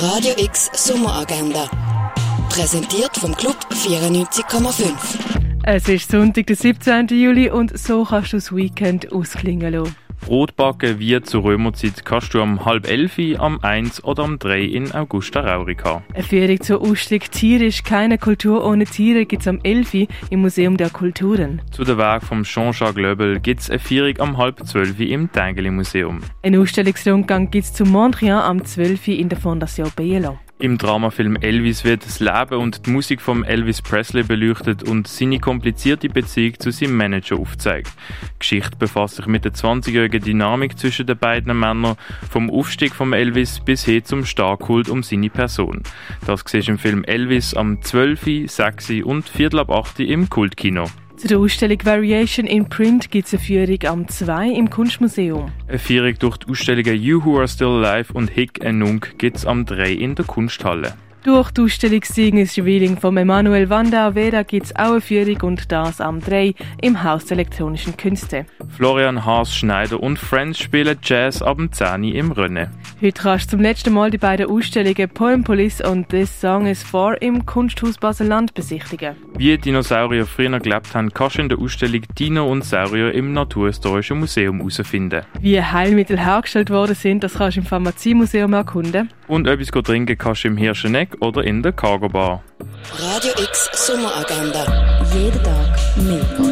Radio X Sommeragenda. Präsentiert vom Club 94,5. Es ist Sonntag, der 17. Juli und so kannst du das Weekend ausklingen lassen. Brotbacken wie zur Römerzeit kannst du am halb elf, am eins oder am drei in Augusta Raurica. Eine Führung zur Ausstellung Tiere ist keine Kultur ohne Tiere gibt es am 11 im Museum der Kulturen. Zu der Weg vom Jean-Jacques Löbel gibt es eine Führung am halb zwölf im Tengeli Museum. Ein Ausstellungsrundgang gibt es zu Mondrian am 12 in der Fondation Bielo. Im Dramafilm Elvis wird das Leben und die Musik von Elvis Presley beleuchtet und seine komplizierte Beziehung zu seinem Manager aufzeigt. Die Geschichte befasst sich mit der 20-jährigen Dynamik zwischen den beiden Männern, vom Aufstieg von Elvis bis hin zum Starkkult um seine Person. Das siehst im Film Elvis am 12., 6. und Viertel ab 8. im Kultkino. Zu der Ausstellung Variation in Print gibt es eine Führung am 2 im Kunstmuseum. Eine Führung durch die Ausstellungen You Who Are Still Alive und Hick and Nunk gibt es am 3 in der Kunsthalle. Durch die Ausstellung Signisjuweling von Emanuel Wanda Vera gibt es auch eine Führung und das am 3 im Haus der elektronischen Künste. Florian Haas Schneider und Friends spielen Jazz ab dem 10 im Rennen. Heute kannst du zum letzten Mal die beiden Ausstellungen Poem Police und This Song is For im Kunsthaus Basel-Land besichtigen. Wie Dinosaurier früher gelebt haben, kannst du in der Ausstellung Dino und Saurier im Naturhistorischen Museum herausfinden. Wie Heilmittel hergestellt worden sind, das kannst du im Pharmaziemuseum erkunden. Und etwas trinken kannst du im Hirscheneck oder in der Cargo Bar. Radio X Sommeragenda. Jeden Tag mehr.